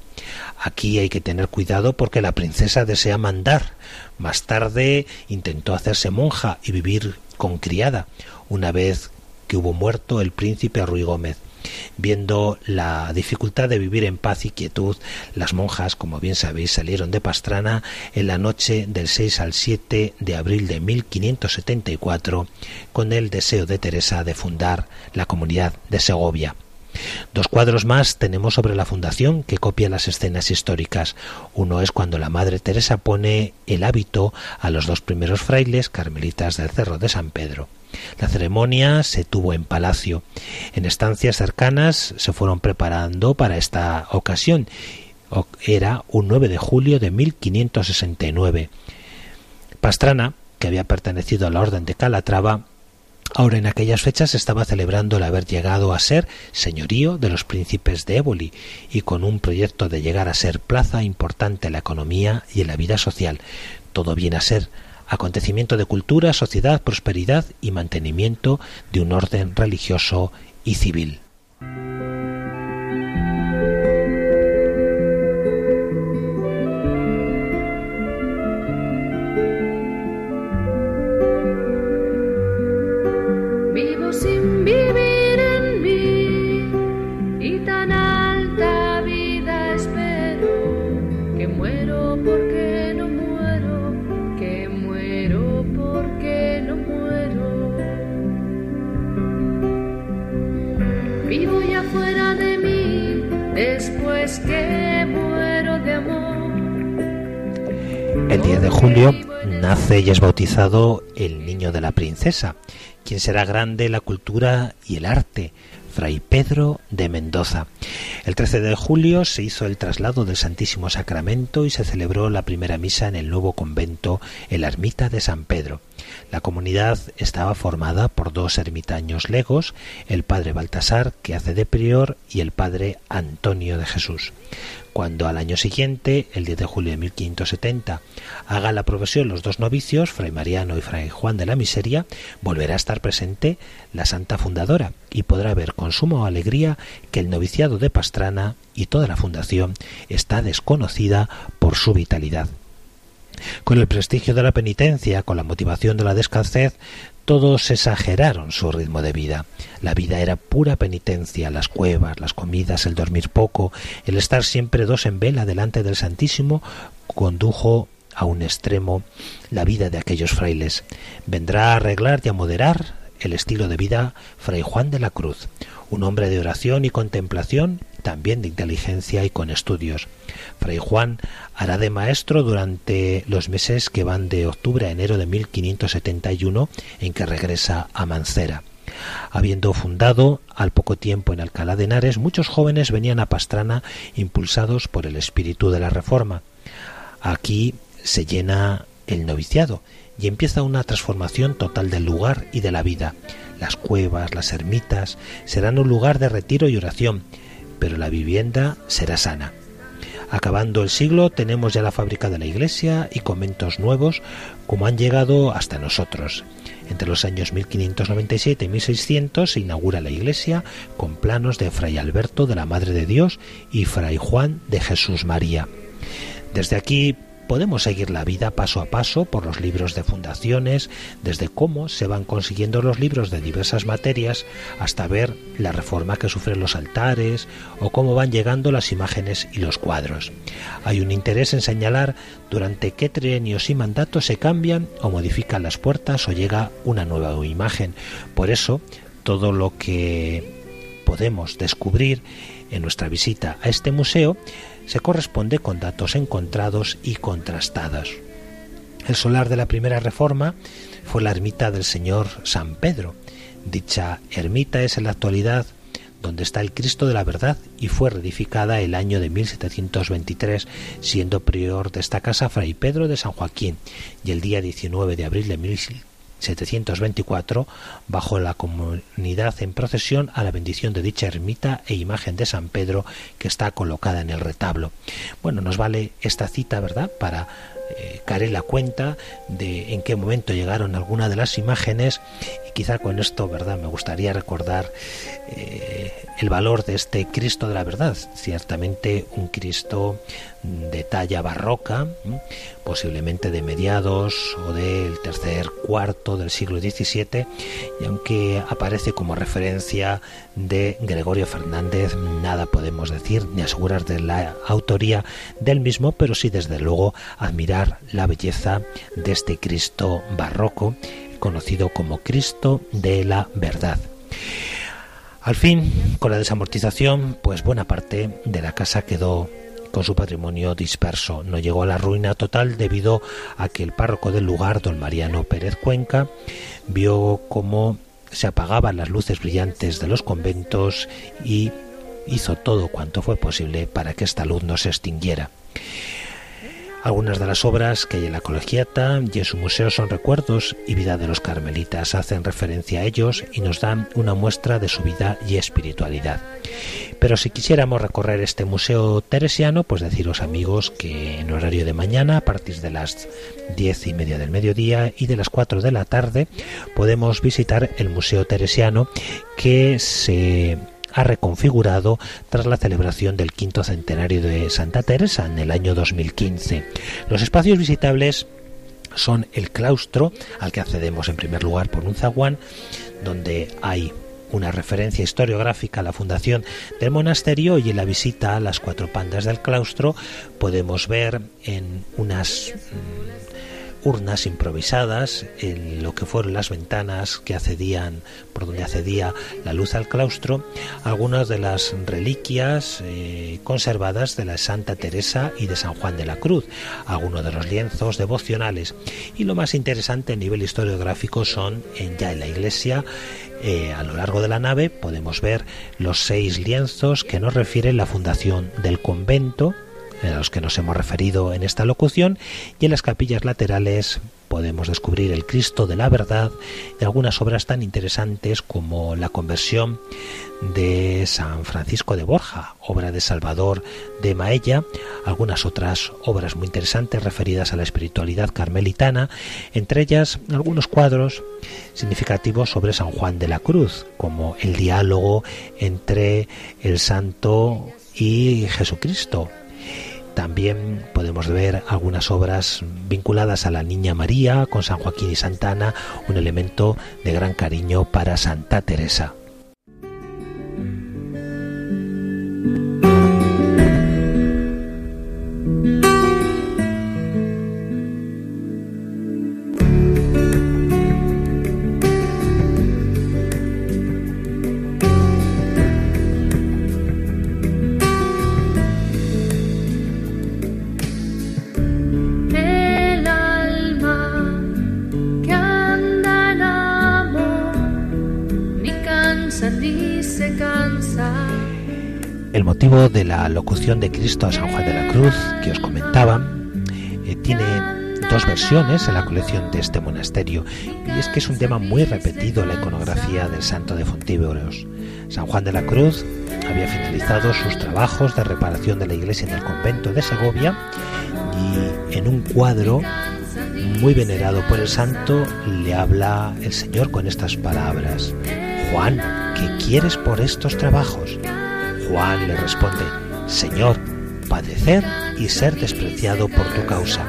Aquí hay que tener cuidado porque la princesa desea mandar. Más tarde intentó hacerse monja y vivir con criada. Una vez hubo muerto el príncipe Ruy Gómez. Viendo la dificultad de vivir en paz y quietud, las monjas, como bien sabéis, salieron de Pastrana en la noche del 6 al 7 de abril de 1574 con el deseo de Teresa de fundar la comunidad de Segovia. Dos cuadros más tenemos sobre la fundación que copian las escenas históricas. Uno es cuando la Madre Teresa pone el hábito a los dos primeros frailes carmelitas del Cerro de San Pedro. La ceremonia se tuvo en palacio. En estancias cercanas se fueron preparando para esta ocasión. Era un 9 de julio de 1569. Pastrana, que había pertenecido a la Orden de Calatrava, Ahora en aquellas fechas estaba celebrando el haber llegado a ser señorío de los príncipes de Éboli y con un proyecto de llegar a ser plaza importante en la economía y en la vida social. Todo viene a ser acontecimiento de cultura, sociedad, prosperidad y mantenimiento de un orden religioso y civil. Después que muero de amor. El 10 de julio nace y es bautizado el niño de la princesa, quien será grande la cultura y el arte, Fray Pedro de Mendoza. El 13 de julio se hizo el traslado del Santísimo Sacramento y se celebró la primera misa en el nuevo convento, en la ermita de San Pedro. La comunidad estaba formada por dos ermitaños legos, el padre Baltasar, que hace de prior, y el padre Antonio de Jesús cuando al año siguiente, el 10 de julio de 1570, haga la profesión los dos novicios, Fray Mariano y Fray Juan de la Miseria, volverá a estar presente la Santa Fundadora y podrá ver con suma alegría que el noviciado de Pastrana y toda la fundación está desconocida por su vitalidad. Con el prestigio de la penitencia, con la motivación de la descalcez, todos exageraron su ritmo de vida. La vida era pura penitencia, las cuevas, las comidas, el dormir poco, el estar siempre dos en vela delante del Santísimo, condujo a un extremo la vida de aquellos frailes. Vendrá a arreglar y a moderar el estilo de vida Fray Juan de la Cruz, un hombre de oración y contemplación, también de inteligencia y con estudios. Fray Juan hará de maestro durante los meses que van de octubre a enero de 1571, en que regresa a Mancera. Habiendo fundado al poco tiempo en Alcalá de Henares, muchos jóvenes venían a Pastrana impulsados por el espíritu de la Reforma. Aquí se llena el noviciado y empieza una transformación total del lugar y de la vida. Las cuevas, las ermitas serán un lugar de retiro y oración, pero la vivienda será sana. Acabando el siglo tenemos ya la fábrica de la iglesia y conventos nuevos como han llegado hasta nosotros. Entre los años 1597 y 1600 se inaugura la iglesia con planos de Fray Alberto de la Madre de Dios y Fray Juan de Jesús María. Desde aquí podemos seguir la vida paso a paso por los libros de fundaciones, desde cómo se van consiguiendo los libros de diversas materias hasta ver la reforma que sufren los altares o cómo van llegando las imágenes y los cuadros. Hay un interés en señalar durante qué trienios y mandatos se cambian o modifican las puertas o llega una nueva imagen. Por eso, todo lo que podemos descubrir en nuestra visita a este museo se corresponde con datos encontrados y contrastados. El solar de la primera reforma fue la ermita del Señor San Pedro. Dicha ermita es en la actualidad donde está el Cristo de la Verdad y fue reedificada el año de 1723, siendo prior de esta casa Fray Pedro de San Joaquín, y el día 19 de abril de 724 bajo la comunidad en procesión a la bendición de dicha ermita e imagen de San Pedro que está colocada en el retablo. Bueno, nos vale esta cita, ¿verdad?, para eh, la cuenta de en qué momento llegaron algunas de las imágenes quizá con esto, ¿verdad?, me gustaría recordar eh, el valor de este Cristo de la verdad, ciertamente un Cristo de talla barroca, posiblemente de mediados o del tercer cuarto del siglo XVII, y aunque aparece como referencia de Gregorio Fernández, nada podemos decir ni asegurar de la autoría del mismo, pero sí desde luego admirar la belleza de este Cristo barroco, conocido como Cristo de la verdad. Al fin, con la desamortización, pues buena parte de la casa quedó con su patrimonio disperso. No llegó a la ruina total debido a que el párroco del lugar, don Mariano Pérez Cuenca, vio cómo se apagaban las luces brillantes de los conventos y hizo todo cuanto fue posible para que esta luz no se extinguiera. Algunas de las obras que hay en la colegiata y en su museo son recuerdos y vida de los carmelitas, hacen referencia a ellos y nos dan una muestra de su vida y espiritualidad. Pero si quisiéramos recorrer este museo teresiano, pues deciros amigos que en horario de mañana, a partir de las diez y media del mediodía y de las cuatro de la tarde, podemos visitar el Museo Teresiano que se ha reconfigurado tras la celebración del quinto centenario de Santa Teresa en el año 2015. Los espacios visitables son el claustro, al que accedemos en primer lugar por un zaguán, donde hay una referencia historiográfica a la fundación del monasterio y en la visita a las cuatro pandas del claustro podemos ver en unas mm, urnas improvisadas en lo que fueron las ventanas que accedían, por donde accedía la luz al claustro, algunas de las reliquias eh, conservadas de la Santa Teresa y de San Juan de la Cruz, algunos de los lienzos devocionales. Y lo más interesante a nivel historiográfico son ya en la iglesia eh, a lo largo de la nave podemos ver los seis lienzos que nos refieren la fundación del convento a los que nos hemos referido en esta locución, y en las capillas laterales podemos descubrir el Cristo de la verdad y algunas obras tan interesantes como la conversión de San Francisco de Borja, obra de Salvador de Maella, algunas otras obras muy interesantes referidas a la espiritualidad carmelitana, entre ellas algunos cuadros significativos sobre San Juan de la Cruz, como el diálogo entre el santo y Jesucristo, también podemos ver algunas obras vinculadas a la Niña María con San Joaquín y Santana, un elemento de gran cariño para Santa Teresa. De la locución de Cristo a San Juan de la Cruz que os comentaba eh, tiene dos versiones en la colección de este monasterio y es que es un tema muy repetido en la iconografía del santo de Fontíberos. San Juan de la Cruz había finalizado sus trabajos de reparación de la iglesia en el convento de Segovia y en un cuadro muy venerado por el santo le habla el Señor con estas palabras. Juan, ¿qué quieres por estos trabajos? Juan le responde, Señor, padecer y ser despreciado por tu causa.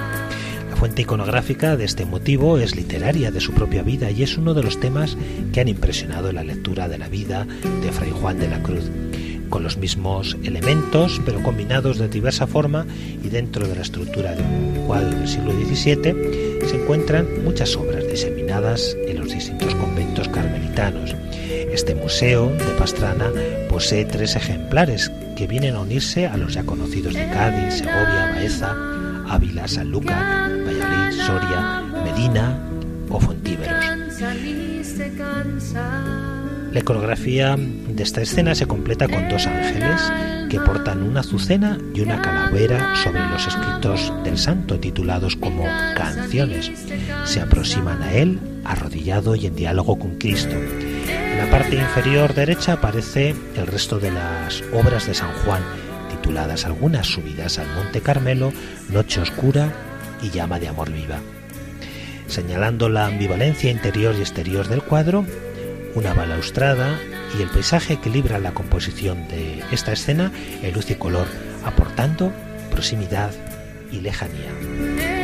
La fuente iconográfica de este motivo es literaria de su propia vida y es uno de los temas que han impresionado la lectura de la vida de Fray Juan de la Cruz. Con los mismos elementos, pero combinados de diversa forma y dentro de la estructura de un cuadro del siglo XVII, se encuentran muchas obras diseminadas en los distintos conventos carmelitanos. Este museo de Pastrana posee tres ejemplares que vienen a unirse a los ya conocidos de Cádiz, Segovia, Baeza, Ávila, Sanlúcar, Valladolid, Soria, Medina o Fontíveros. La iconografía de esta escena se completa con dos ángeles que portan una azucena y una calavera sobre los escritos del santo titulados como canciones. Se aproximan a él arrodillado y en diálogo con Cristo la parte inferior derecha aparece el resto de las obras de San Juan, tituladas algunas Subidas al Monte Carmelo, Noche Oscura y Llama de Amor Viva. Señalando la ambivalencia interior y exterior del cuadro, una balaustrada y el paisaje equilibran la composición de esta escena en luz y color, aportando proximidad y lejanía.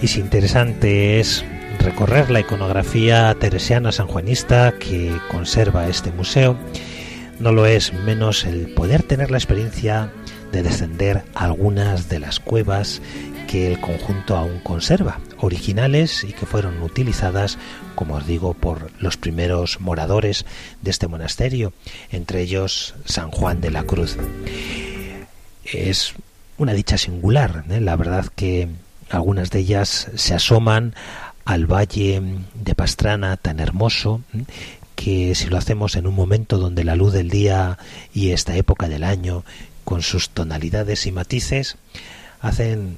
Y si interesante es recorrer la iconografía teresiana sanjuanista que conserva este museo, no lo es menos el poder tener la experiencia de descender algunas de las cuevas que el conjunto aún conserva, originales y que fueron utilizadas, como os digo, por los primeros moradores de este monasterio, entre ellos San Juan de la Cruz. Es una dicha singular, ¿eh? la verdad que algunas de ellas se asoman al valle de Pastrana tan hermoso que si lo hacemos en un momento donde la luz del día y esta época del año con sus tonalidades y matices hacen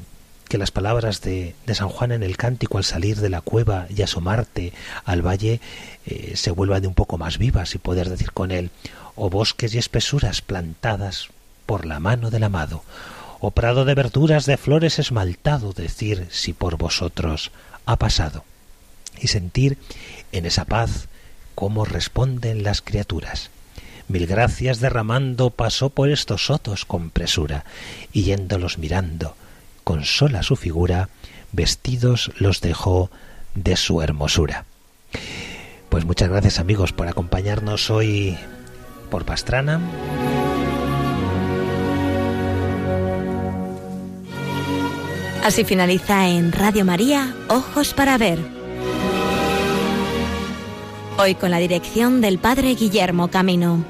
que las palabras de, San Juan en el cántico al salir de la cueva y asomarte al valle eh, se vuelvan de un poco más vivas y poder decir con él, o oh bosques y espesuras plantadas por la mano del amado, o prado de verduras de flores esmaltado, decir si por vosotros ha pasado, y sentir en esa paz cómo responden las criaturas. Mil gracias derramando pasó por estos sotos con presura, y yéndolos mirando, con sola su figura, vestidos los dejó de su hermosura. Pues muchas gracias amigos por acompañarnos hoy por Pastrana. Así finaliza en Radio María Ojos para Ver. Hoy con la dirección del Padre Guillermo Camino.